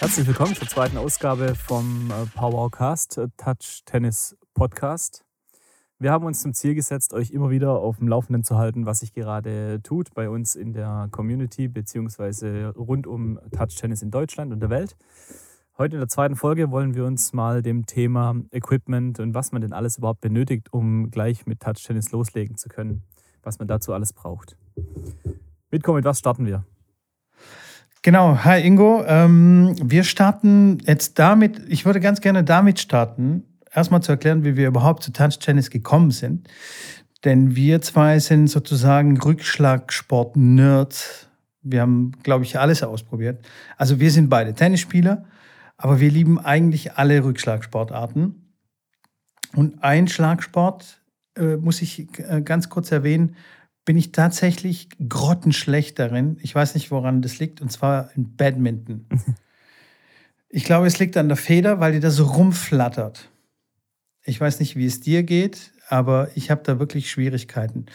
Herzlich willkommen zur zweiten Ausgabe vom äh, Powercast äh, Touch Tennis Podcast. Wir haben uns zum Ziel gesetzt, euch immer wieder auf dem Laufenden zu halten, was sich gerade tut bei uns in der Community beziehungsweise rund um Touch Tennis in Deutschland und der Welt. Heute in der zweiten Folge wollen wir uns mal dem Thema Equipment und was man denn alles überhaupt benötigt, um gleich mit Touch Tennis loslegen zu können, was man dazu alles braucht. Mitkommen, mit was starten wir? Genau, hi Ingo. Ähm, wir starten jetzt damit, ich würde ganz gerne damit starten, erstmal zu erklären, wie wir überhaupt zu Touch Tennis gekommen sind. Denn wir zwei sind sozusagen Rückschlagsport-Nerds. Wir haben, glaube ich, alles ausprobiert. Also wir sind beide Tennisspieler, aber wir lieben eigentlich alle Rückschlagsportarten. Und ein Schlagsport, äh, muss ich äh, ganz kurz erwähnen, bin ich tatsächlich grottenschlecht darin. Ich weiß nicht, woran das liegt, und zwar in Badminton. ich glaube, es liegt an der Feder, weil die da so rumflattert. Ich weiß nicht, wie es dir geht, aber ich habe da wirklich Schwierigkeiten.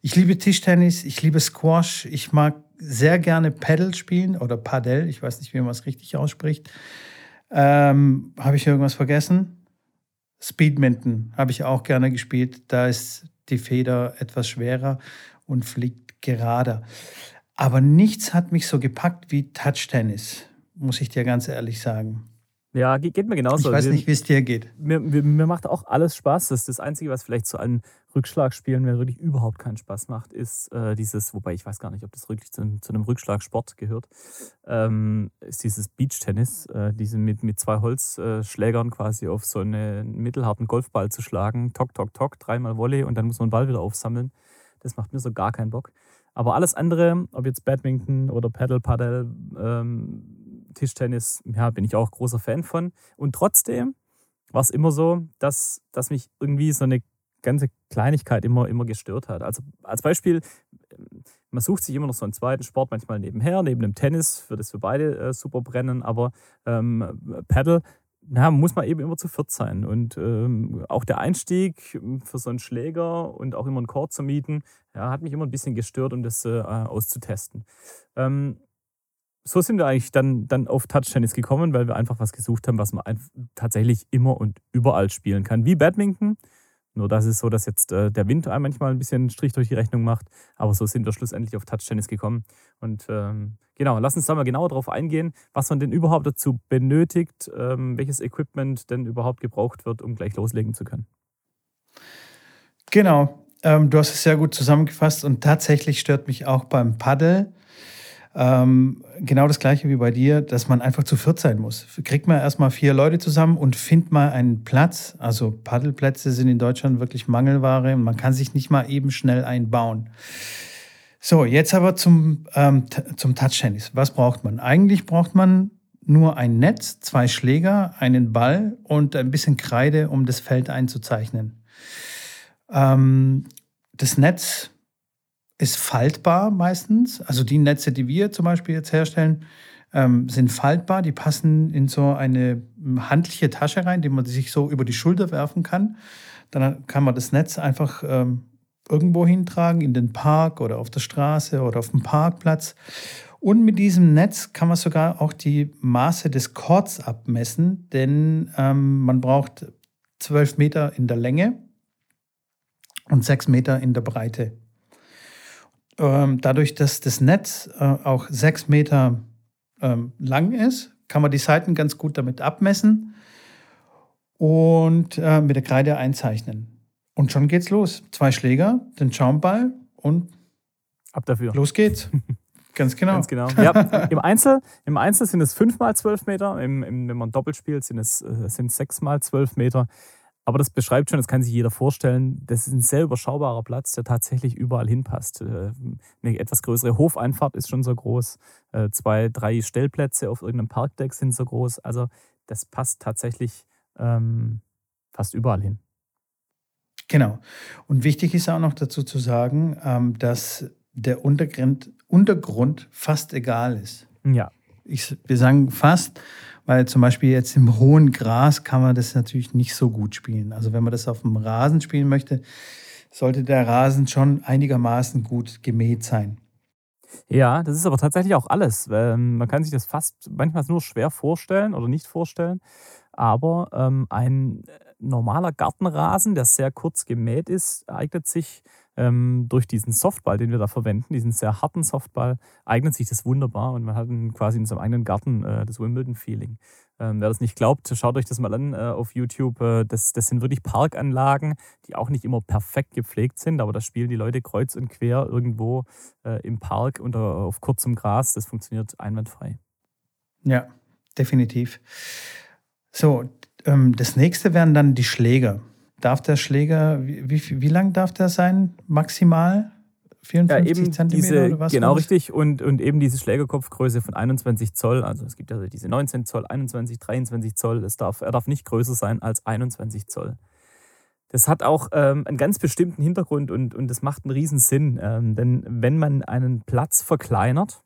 Ich liebe Tischtennis, ich liebe Squash, ich mag sehr gerne Paddle spielen oder Padel, ich weiß nicht, wie man es richtig ausspricht. Ähm, habe ich irgendwas vergessen? Speedminton habe ich auch gerne gespielt. Da ist die Feder etwas schwerer und fliegt gerader. Aber nichts hat mich so gepackt wie Touch-Tennis, muss ich dir ganz ehrlich sagen. Ja, geht mir genauso. Ich weiß nicht, wie es dir geht. Mir, mir, mir, macht auch alles Spaß. Das, das Einzige, was vielleicht zu einem Rückschlagspielen mir wirklich überhaupt keinen Spaß macht, ist äh, dieses, wobei ich weiß gar nicht, ob das wirklich zu, zu einem Rückschlagsport gehört, ähm, ist dieses Beach-Tennis, äh, diese mit, mit zwei Holzschlägern quasi auf so einen mittelharten Golfball zu schlagen. Tok, tok, tok, dreimal Volley und dann muss man den Ball wieder aufsammeln. Das macht mir so gar keinen Bock. Aber alles andere, ob jetzt Badminton oder Paddle, Paddle, ähm, Tischtennis, ja, bin ich auch großer Fan von. Und trotzdem war es immer so, dass, dass mich irgendwie so eine ganze Kleinigkeit immer, immer gestört hat. Also als Beispiel, man sucht sich immer noch so einen zweiten Sport manchmal nebenher, neben dem Tennis, für das wir beide äh, super brennen, aber ähm, Paddle ja, muss man eben immer zu viert sein. Und ähm, auch der Einstieg für so einen Schläger und auch immer einen Chord zu mieten, ja, hat mich immer ein bisschen gestört, um das äh, auszutesten. Ähm, so sind wir eigentlich dann, dann auf Touch-Tennis gekommen, weil wir einfach was gesucht haben, was man tatsächlich immer und überall spielen kann. Wie Badminton, nur das ist so, dass jetzt äh, der Wind manchmal ein bisschen Strich durch die Rechnung macht. Aber so sind wir schlussendlich auf Touch-Tennis gekommen. Und ähm, genau, lass uns da mal genauer drauf eingehen, was man denn überhaupt dazu benötigt, ähm, welches Equipment denn überhaupt gebraucht wird, um gleich loslegen zu können. Genau, ähm, du hast es sehr gut zusammengefasst und tatsächlich stört mich auch beim Paddle ähm, genau das gleiche wie bei dir, dass man einfach zu viert sein muss. Kriegt man erstmal vier Leute zusammen und findet mal einen Platz. Also Paddelplätze sind in Deutschland wirklich Mangelware und man kann sich nicht mal eben schnell einbauen. So, jetzt aber zum, ähm, zum Touch-Tennis. Was braucht man? Eigentlich braucht man nur ein Netz, zwei Schläger, einen Ball und ein bisschen Kreide, um das Feld einzuzeichnen. Ähm, das Netz ist faltbar meistens. Also die Netze, die wir zum Beispiel jetzt herstellen, ähm, sind faltbar. Die passen in so eine handliche Tasche rein, die man sich so über die Schulter werfen kann. Dann kann man das Netz einfach ähm, irgendwo hintragen, in den Park oder auf der Straße oder auf dem Parkplatz. Und mit diesem Netz kann man sogar auch die Maße des Chords abmessen, denn ähm, man braucht 12 Meter in der Länge und 6 Meter in der Breite. Ähm, dadurch, dass das Netz äh, auch sechs Meter ähm, lang ist, kann man die Seiten ganz gut damit abmessen und äh, mit der Kreide einzeichnen. Und schon geht's los. Zwei Schläger, den Schaumball und ab dafür. Los geht's. Ganz genau. Ganz genau. Ja, im, Einzel, Im Einzel sind es fünf mal zwölf Meter, Im, im, wenn man doppelt spielt, sind es äh, sind sechs mal zwölf Meter. Aber das beschreibt schon, das kann sich jeder vorstellen, das ist ein sehr überschaubarer Platz, der tatsächlich überall hinpasst. Äh, eine etwas größere Hofeinfahrt ist schon so groß, äh, zwei, drei Stellplätze auf irgendeinem Parkdeck sind so groß. Also das passt tatsächlich ähm, fast überall hin. Genau. Und wichtig ist auch noch dazu zu sagen, ähm, dass der Untergrund, Untergrund fast egal ist. Ja. Ich, wir sagen fast, weil zum Beispiel jetzt im hohen Gras kann man das natürlich nicht so gut spielen. Also wenn man das auf dem Rasen spielen möchte, sollte der Rasen schon einigermaßen gut gemäht sein. Ja, das ist aber tatsächlich auch alles. Ähm, man kann sich das fast manchmal nur schwer vorstellen oder nicht vorstellen. Aber ähm, ein normaler Gartenrasen, der sehr kurz gemäht ist, eignet sich ähm, durch diesen Softball, den wir da verwenden, diesen sehr harten Softball, eignet sich das wunderbar und man hat quasi in seinem eigenen Garten äh, das Wimbledon-Feeling. Ähm, wer das nicht glaubt, schaut euch das mal an äh, auf YouTube. Äh, das, das sind wirklich Parkanlagen, die auch nicht immer perfekt gepflegt sind, aber da spielen die Leute kreuz und quer irgendwo äh, im Park unter, auf kurzem Gras. Das funktioniert einwandfrei. Ja, definitiv. So, ähm, das nächste wären dann die Schläger. Darf der Schläger, wie, wie, wie lang darf der sein, maximal? 54 ja, eben Zentimeter diese, oder was? Genau, richtig. Und, und eben diese Schlägerkopfgröße von 21 Zoll. Also es gibt ja diese 19 Zoll, 21, 23 Zoll. Es darf, er darf nicht größer sein als 21 Zoll. Das hat auch ähm, einen ganz bestimmten Hintergrund und, und das macht einen riesen Sinn. Ähm, denn wenn man einen Platz verkleinert,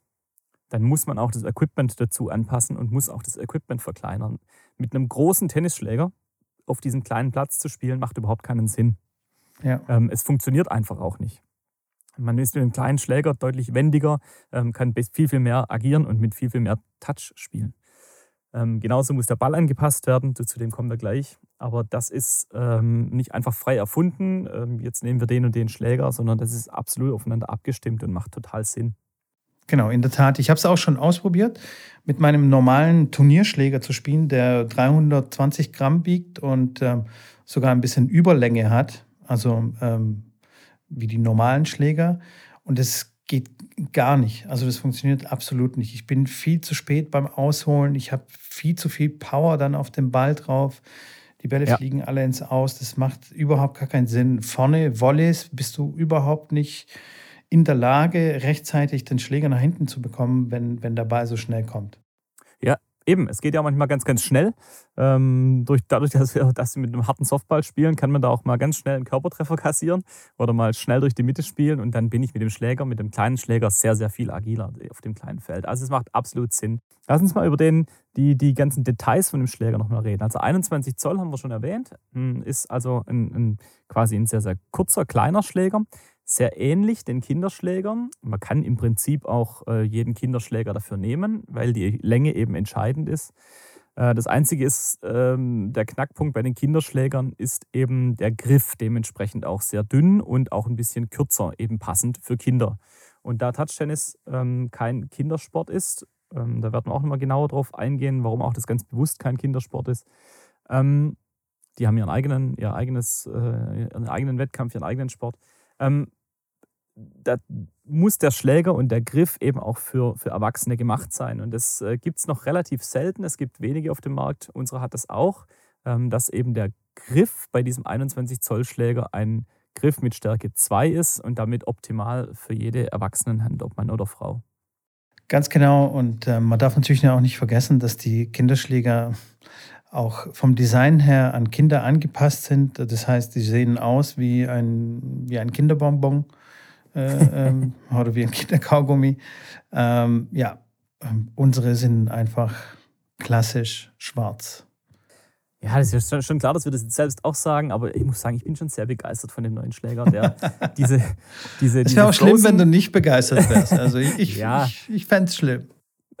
dann muss man auch das Equipment dazu anpassen und muss auch das Equipment verkleinern. Mit einem großen Tennisschläger auf diesem kleinen Platz zu spielen, macht überhaupt keinen Sinn. Ja. Ähm, es funktioniert einfach auch nicht. Man ist mit einem kleinen Schläger deutlich wendiger, ähm, kann viel, viel mehr agieren und mit viel, viel mehr Touch spielen. Ähm, genauso muss der Ball angepasst werden, zu dem kommen wir gleich. Aber das ist ähm, nicht einfach frei erfunden, ähm, jetzt nehmen wir den und den Schläger, sondern das ist absolut aufeinander abgestimmt und macht total Sinn. Genau, in der Tat. Ich habe es auch schon ausprobiert, mit meinem normalen Turnierschläger zu spielen, der 320 Gramm wiegt und ähm, sogar ein bisschen Überlänge hat. Also ähm, wie die normalen Schläger. Und es geht gar nicht. Also das funktioniert absolut nicht. Ich bin viel zu spät beim Ausholen. Ich habe viel zu viel Power dann auf dem Ball drauf. Die Bälle ja. fliegen alle ins Aus. Das macht überhaupt gar keinen Sinn. Vorne Volleys bist du überhaupt nicht in der Lage, rechtzeitig den Schläger nach hinten zu bekommen, wenn, wenn der Ball so schnell kommt. Ja, Eben, es geht ja manchmal ganz, ganz schnell. Ähm, durch, dadurch, dass wir, dass wir mit einem harten Softball spielen, kann man da auch mal ganz schnell einen Körpertreffer kassieren oder mal schnell durch die Mitte spielen und dann bin ich mit dem Schläger, mit dem kleinen Schläger sehr, sehr viel agiler auf dem kleinen Feld. Also es macht absolut Sinn. Lass uns mal über den, die, die ganzen Details von dem Schläger nochmal reden. Also 21 Zoll haben wir schon erwähnt, hm, ist also ein, ein, quasi ein sehr, sehr kurzer, kleiner Schläger sehr ähnlich den Kinderschlägern. Man kann im Prinzip auch äh, jeden Kinderschläger dafür nehmen, weil die Länge eben entscheidend ist. Äh, das Einzige ist, ähm, der Knackpunkt bei den Kinderschlägern ist eben der Griff dementsprechend auch sehr dünn und auch ein bisschen kürzer, eben passend für Kinder. Und da Touchtennis ähm, kein Kindersport ist, ähm, da werden wir auch nochmal genauer drauf eingehen, warum auch das ganz bewusst kein Kindersport ist. Ähm, die haben ihren eigenen, ihr eigenes, äh, ihren eigenen Wettkampf, ihren eigenen Sport. Da muss der Schläger und der Griff eben auch für, für Erwachsene gemacht sein. Und das äh, gibt es noch relativ selten. Es gibt wenige auf dem Markt. Unsere hat das auch, ähm, dass eben der Griff bei diesem 21 Zoll Schläger ein Griff mit Stärke 2 ist und damit optimal für jede Erwachsenenhand, ob Mann oder Frau. Ganz genau. Und äh, man darf natürlich auch nicht vergessen, dass die Kinderschläger auch vom Design her an Kinder angepasst sind. Das heißt, die sehen aus wie ein, wie ein Kinderbonbon äh, ähm, oder wie ein Kinderkaugummi. Ähm, ja, ähm, unsere sind einfach klassisch schwarz. Ja, das ist schon klar, dass wir das jetzt selbst auch sagen, aber ich muss sagen, ich bin schon sehr begeistert von dem neuen Schläger. Der, diese, diese, es wäre auch schlimm, wenn du nicht begeistert wärst. Also ich, ich, ja. ich, ich fände es schlimm.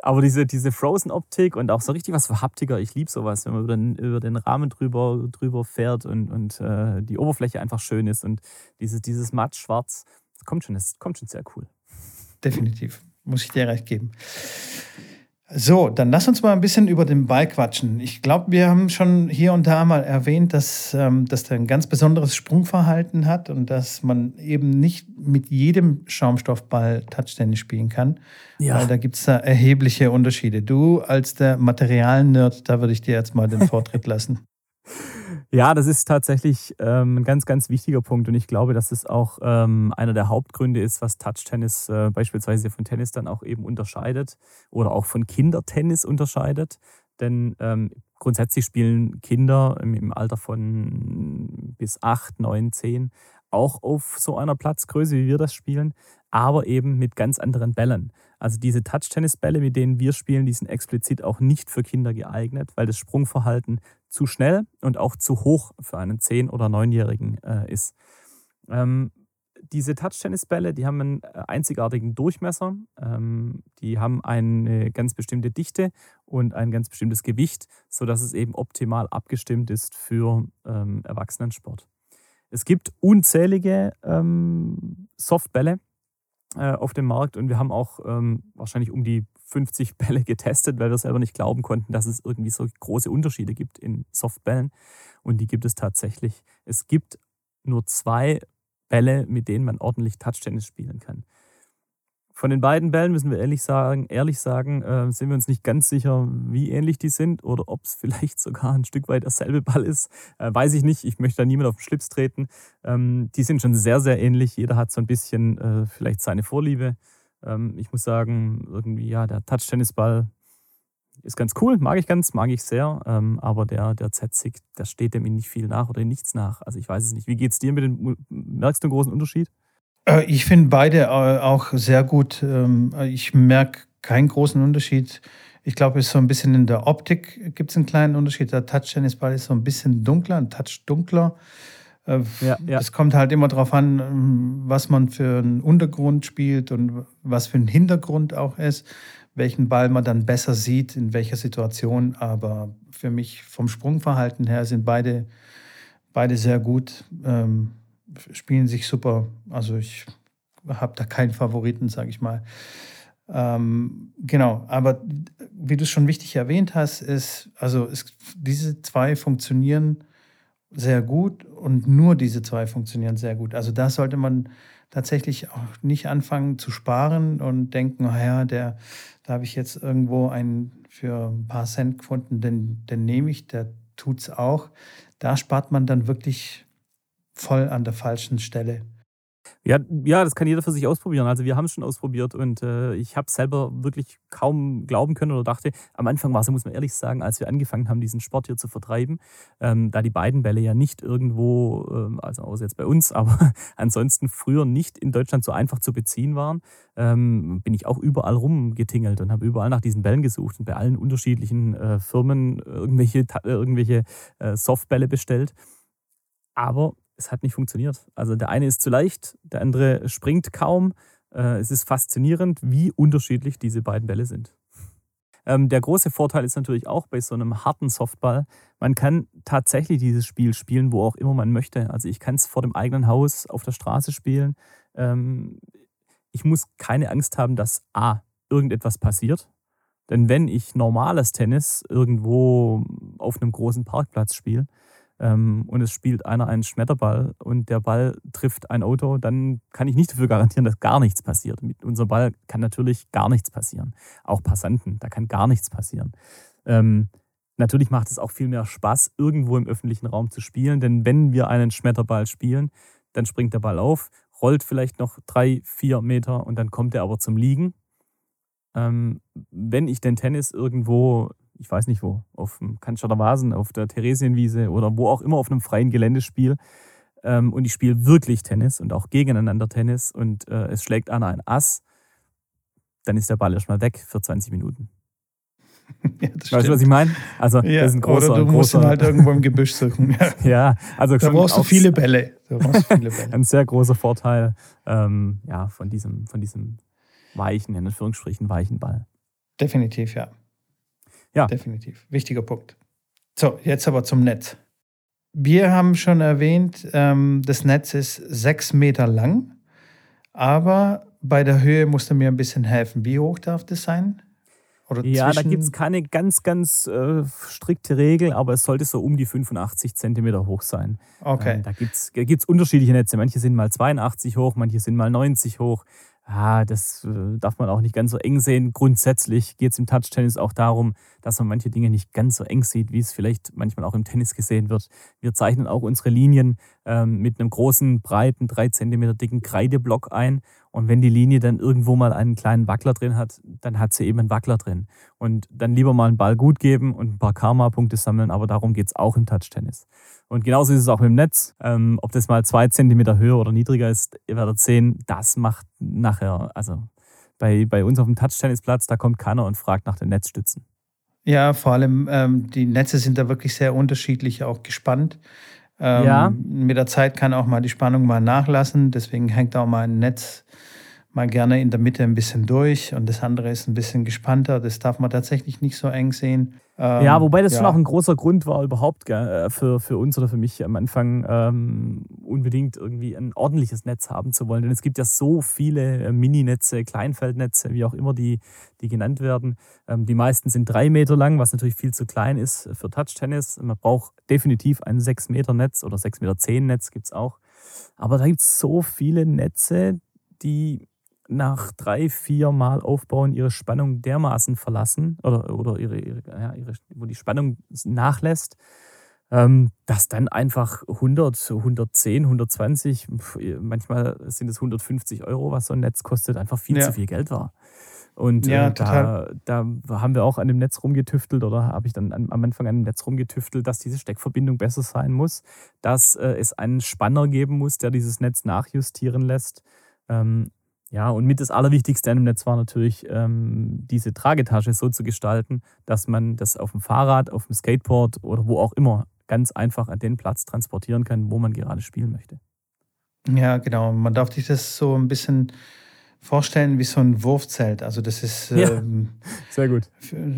Aber diese, diese Frozen-Optik und auch so richtig was für Haptiker, ich liebe sowas, wenn man über den, über den Rahmen drüber, drüber fährt und, und äh, die Oberfläche einfach schön ist und dieses, dieses matt-schwarz, kommt schon, das kommt schon sehr cool. Definitiv, muss ich dir recht geben. So, dann lass uns mal ein bisschen über den Ball quatschen. Ich glaube, wir haben schon hier und da mal erwähnt, dass, ähm, dass der ein ganz besonderes Sprungverhalten hat und dass man eben nicht mit jedem Schaumstoffball Touchtennis spielen kann. Ja. Weil da gibt es da erhebliche Unterschiede. Du als der Material-Nerd, da würde ich dir jetzt mal den Vortritt lassen. Ja, das ist tatsächlich ähm, ein ganz, ganz wichtiger Punkt und ich glaube, dass es auch ähm, einer der Hauptgründe ist, was Touch-Tennis äh, beispielsweise von Tennis dann auch eben unterscheidet oder auch von Kindertennis unterscheidet. Denn ähm, grundsätzlich spielen Kinder im, im, Alter von bis acht, neun, zehn auch auf so einer Platzgröße, wie wir das spielen, aber eben mit ganz anderen Bällen. Also diese Touch-Tennis-Bälle, mit denen wir spielen, die sind explizit auch nicht für Kinder geeignet, weil das Sprungverhalten zu schnell und auch zu hoch für einen 10- oder 9-Jährigen äh, ist. Ähm, diese Touch-Tennis-Bälle, die haben einen äh, einzigartigen Durchmesser, ähm, die haben eine ganz bestimmte Dichte und ein ganz bestimmtes Gewicht, sodass es eben optimal abgestimmt ist für ähm, Erwachsenensport. Es gibt unzählige ähm, Softbälle äh, auf dem Markt und wir haben auch ähm, wahrscheinlich um die 50 Bälle getestet, weil wir selber nicht glauben konnten, dass es irgendwie so große Unterschiede gibt in Softbällen. Und die gibt es tatsächlich. Es gibt nur zwei Bälle, mit denen man ordentlich Touchtennis spielen kann. Von den beiden Bällen müssen wir ehrlich sagen, ehrlich sagen, äh, sind wir uns nicht ganz sicher, wie ähnlich die sind oder ob es vielleicht sogar ein Stück weit derselbe Ball ist. Äh, weiß ich nicht. Ich möchte da niemand auf den Schlips treten. Ähm, die sind schon sehr, sehr ähnlich. Jeder hat so ein bisschen äh, vielleicht seine Vorliebe. Ähm, ich muss sagen, irgendwie, ja, der Touch-Tennisball ist ganz cool, mag ich ganz, mag ich sehr. Ähm, aber der, der Z-Sig, der steht dem nicht viel nach oder nichts nach. Also ich weiß es nicht. Wie geht es dir mit dem, merkst du einen großen Unterschied? Äh, ich finde beide äh, auch sehr gut. Ähm, ich merke keinen großen Unterschied. Ich glaube, es ist so ein bisschen in der Optik gibt es einen kleinen Unterschied. Der Touch-Tennisball ist so ein bisschen dunkler, ein Touch dunkler. Äh, ja, ja. Es kommt halt immer darauf an, ähm, was man für einen Untergrund spielt und was für ein Hintergrund auch ist, welchen Ball man dann besser sieht, in welcher Situation. Aber für mich vom Sprungverhalten her sind beide, beide sehr gut. Ähm, spielen sich super. Also ich habe da keinen Favoriten, sage ich mal. Ähm, genau, aber wie du es schon wichtig erwähnt hast, ist, also es, diese zwei funktionieren sehr gut und nur diese zwei funktionieren sehr gut. Also da sollte man tatsächlich auch nicht anfangen zu sparen und denken, naja, der, da habe ich jetzt irgendwo einen für ein paar Cent gefunden, den, den nehme ich, der tut es auch. Da spart man dann wirklich voll an der falschen Stelle. Ja, ja, das kann jeder für sich ausprobieren. Also wir haben es schon ausprobiert und äh, ich habe selber wirklich kaum glauben können oder dachte, am Anfang war es, muss man ehrlich sagen, als wir angefangen haben, diesen Sport hier zu vertreiben, ähm, da die beiden Bälle ja nicht irgendwo, ähm, also außer jetzt bei uns, aber ansonsten früher nicht in Deutschland so einfach zu beziehen waren, ähm, bin ich auch überall rumgetingelt und habe überall nach diesen Bällen gesucht und bei allen unterschiedlichen äh, Firmen irgendwelche, irgendwelche äh, Softbälle bestellt. Aber es hat nicht funktioniert. Also der eine ist zu leicht, der andere springt kaum. Äh, es ist faszinierend, wie unterschiedlich diese beiden Bälle sind. Ähm, der große Vorteil ist natürlich auch bei so einem harten Softball, man kann tatsächlich dieses Spiel spielen, wo auch immer man möchte. Also ich kann es vor dem eigenen Haus auf der Straße spielen. Ähm, ich muss keine Angst haben, dass A, irgendetwas passiert. Denn wenn ich normales Tennis irgendwo auf einem großen Parkplatz spiele, und es spielt einer einen Schmetterball und der Ball trifft ein Auto, dann kann ich nicht dafür garantieren, dass gar nichts passiert. Mit unserem Ball kann natürlich gar nichts passieren. Auch Passanten, da kann gar nichts passieren. Ähm, natürlich macht es auch viel mehr Spaß, irgendwo im öffentlichen Raum zu spielen, denn wenn wir einen Schmetterball spielen, dann springt der Ball auf, rollt vielleicht noch drei, vier Meter und dann kommt er aber zum Liegen. Ähm, wenn ich den Tennis irgendwo ich weiß nicht wo, auf dem Cannstatter Vasen, auf der Theresienwiese oder wo auch immer auf einem freien Geländespiel. Ähm, und ich spiele wirklich Tennis und auch gegeneinander Tennis und äh, es schlägt einer ein Ass, dann ist der Ball erstmal weg für 20 Minuten. Ja, weißt du, was ich meine? Also, ja, das ist ein großer, oder du musst großer, ihn halt irgendwo im Gebüsch suchen. Ja, ja also da brauchst du viele Bälle. Brauchst viele Bälle. ein sehr großer Vorteil ähm, ja, von, diesem, von diesem weichen, in Anführungsstrichen, weichen Ball. Definitiv, ja. Ja. Definitiv. Wichtiger Punkt. So, jetzt aber zum Netz. Wir haben schon erwähnt, ähm, das Netz ist sechs Meter lang, aber bei der Höhe musst du mir ein bisschen helfen. Wie hoch darf das sein? Oder ja, da gibt es keine ganz, ganz äh, strikte Regel, aber es sollte so um die 85 Zentimeter hoch sein. Okay. Ähm, da gibt es unterschiedliche Netze. Manche sind mal 82 hoch, manche sind mal 90 hoch. Ah, das äh, darf man auch nicht ganz so eng sehen. Grundsätzlich geht es im Touch-Tennis auch darum, dass man manche Dinge nicht ganz so eng sieht, wie es vielleicht manchmal auch im Tennis gesehen wird. Wir zeichnen auch unsere Linien ähm, mit einem großen, breiten, drei Zentimeter dicken Kreideblock ein Und wenn die Linie dann irgendwo mal einen kleinen Wackler drin hat, dann hat sie eben einen Wackler drin. Und dann lieber mal einen Ball gut geben und ein paar Karma-Punkte sammeln, aber darum geht es auch im Touch-Tennis. Und genauso ist es auch mit dem Netz. Ähm, ob das mal zwei Zentimeter höher oder niedriger ist, ihr werdet sehen, das macht nachher, also bei, bei uns auf dem Touch-Tennisplatz, da kommt keiner und fragt nach den Netzstützen. Ja, vor allem ähm, die Netze sind da wirklich sehr unterschiedlich auch gespannt. Ähm, ja. Mit der Zeit kann auch mal die Spannung mal nachlassen. Deswegen hängt auch mal ein Netz mal gerne in der Mitte ein bisschen durch und das andere ist ein bisschen gespannter. Das darf man tatsächlich nicht so eng sehen. Ähm, ja, wobei das ja. schon auch ein großer Grund war überhaupt äh, für, für uns oder für mich am Anfang ähm, unbedingt irgendwie ein ordentliches Netz haben zu wollen. Denn es gibt ja so viele äh, Mininetze, Kleinfeldnetze, wie auch immer die, die genannt werden. Ähm, die meisten sind drei Meter lang, was natürlich viel zu klein ist für Touch-Tennis. Man braucht definitiv ein sechs Meter Netz oder sechs Meter zehn Netz gibt es auch. Aber da gibt es so viele Netze, die nach drei, vier Mal Aufbauen ihre Spannung dermaßen verlassen oder, oder ihre, ihre, ja, ihre, wo die Spannung nachlässt, ähm, dass dann einfach 100, 110, 120, manchmal sind es 150 Euro, was so ein Netz kostet, einfach viel ja. zu viel Geld war. Und ja, äh, da, da, haben wir auch an dem Netz rumgetüftelt oder habe ich dann am Anfang an dem Netz rumgetüftelt, dass diese Steckverbindung besser sein muss, dass äh, es einen Spanner geben muss, der dieses Netz nachjustieren lässt. Ähm, ja, und mit das Allerwichtigste an dem Netz war natürlich, ähm, diese Tragetasche so zu gestalten, dass man das auf dem Fahrrad, auf dem Skateboard oder wo auch immer ganz einfach an den Platz transportieren kann, wo man gerade spielen möchte. Ja, genau. Man darf sich das so ein bisschen vorstellen wie so ein Wurfzelt. Also das ist ja, ähm, sehr gut.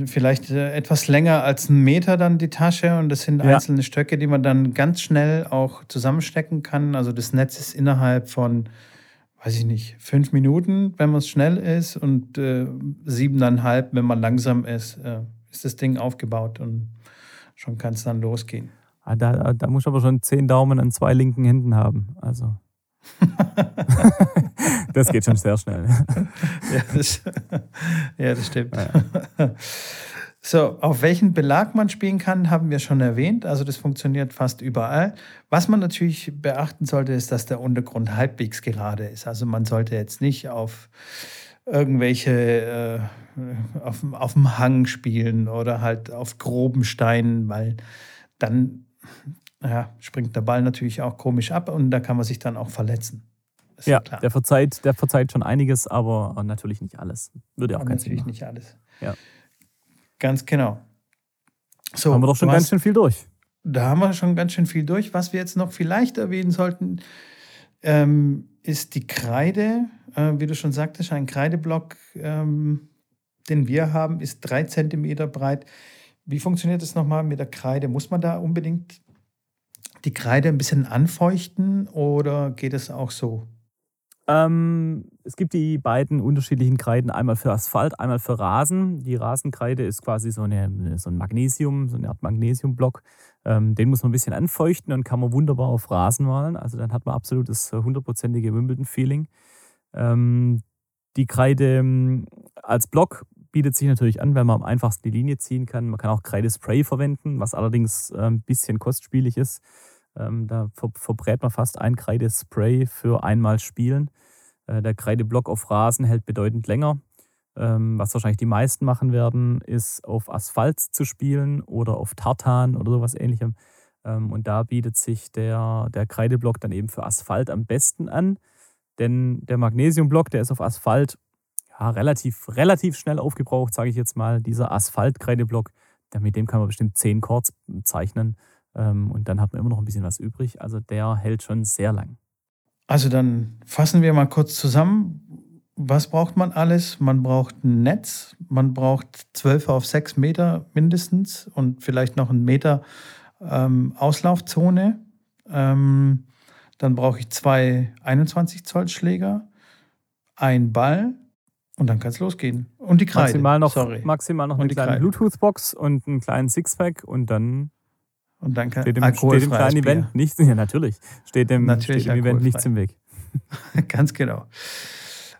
Vielleicht äh, etwas länger als ein Meter dann die Tasche und das sind ja. einzelne Stöcke, die man dann ganz schnell auch zusammenstecken kann. Also das Netz ist innerhalb von weiß ich nicht, fünf Minuten, wenn man schnell ist und äh, siebeneinhalb, wenn man langsam ist, äh, ist das Ding aufgebaut und schon kann es dann losgehen. Ah, da, da muss aber schon zehn Daumen an zwei linken Händen haben. Also. das geht schon sehr schnell. ja, das, ja, das stimmt. Ja. So, auf welchen Belag man spielen kann, haben wir schon erwähnt. Also das funktioniert fast überall. Was man natürlich beachten sollte, ist, dass der Untergrund halbwegs gerade ist. Also man sollte jetzt nicht auf irgendwelche äh, auf, auf dem Hang spielen oder halt auf groben Steinen, weil dann ja, springt der Ball natürlich auch komisch ab und da kann man sich dann auch verletzen. ja, ja der verzeiht, der verzeiht schon einiges, aber natürlich nicht alles. Würde auch keinen Natürlich nicht alles. Ja. Ganz genau. So, haben wir doch schon ganz schön viel durch. Da haben wir schon ganz schön viel durch. Was wir jetzt noch vielleicht erwähnen sollten, ähm, ist die Kreide. Äh, wie du schon sagtest, ein Kreideblock, ähm, den wir haben, ist drei Zentimeter breit. Wie funktioniert das nochmal mit der Kreide? Muss man da unbedingt die Kreide ein bisschen anfeuchten oder geht es auch so? Ähm, es gibt die beiden unterschiedlichen Kreiden, einmal für Asphalt, einmal für Rasen. Die Rasenkreide ist quasi so, eine, so ein Magnesium, so eine Art Magnesiumblock. Ähm, den muss man ein bisschen anfeuchten und kann man wunderbar auf Rasen malen. Also dann hat man absolutes äh, hundertprozentige Wimbledon-Feeling. Ähm, die Kreide als Block bietet sich natürlich an, weil man am einfachsten die Linie ziehen kann. Man kann auch Kreidespray verwenden, was allerdings ein bisschen kostspielig ist. Ähm, da ver verbrät man fast ein Kreidespray für einmal Spielen. Äh, der Kreideblock auf Rasen hält bedeutend länger. Ähm, was wahrscheinlich die meisten machen werden, ist auf Asphalt zu spielen oder auf Tartan oder sowas ähnlichem. Ähm, und da bietet sich der, der Kreideblock dann eben für Asphalt am besten an. Denn der Magnesiumblock, der ist auf Asphalt ja, relativ, relativ schnell aufgebraucht, sage ich jetzt mal. Dieser Asphalt-Kreideblock, mit dem kann man bestimmt 10 Chords zeichnen. Ähm, und dann hat man immer noch ein bisschen was übrig. Also der hält schon sehr lang. Also dann fassen wir mal kurz zusammen. Was braucht man alles? Man braucht ein Netz, man braucht 12 auf 6 Meter mindestens und vielleicht noch einen Meter ähm, Auslaufzone. Ähm, dann brauche ich zwei 21 Zoll Schläger, ein Ball und dann kann es losgehen. Und die Kreide. Maximal noch, Sorry. Maximal noch eine kleine Bluetooth-Box und einen kleinen Sixpack und dann und dann kann steht dem, steht dem kleinen Bier. Event nichts, ja natürlich, steht dem, natürlich steht dem Event nichts im Weg. Ganz genau.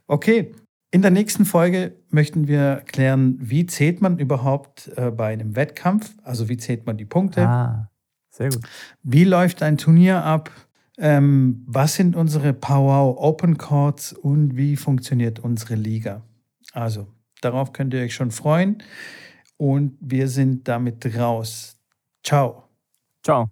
Okay, in der nächsten Folge möchten wir klären, wie zählt man überhaupt äh, bei einem Wettkampf, also wie zählt man die Punkte. Ah, sehr gut. Wie läuft ein Turnier ab? ähm, was sind unsere Powwow Open Courts und wie funktioniert unsere Liga. Also, darauf könnt ihr euch schon freuen und wir sind damit raus. Ciao. Ciao.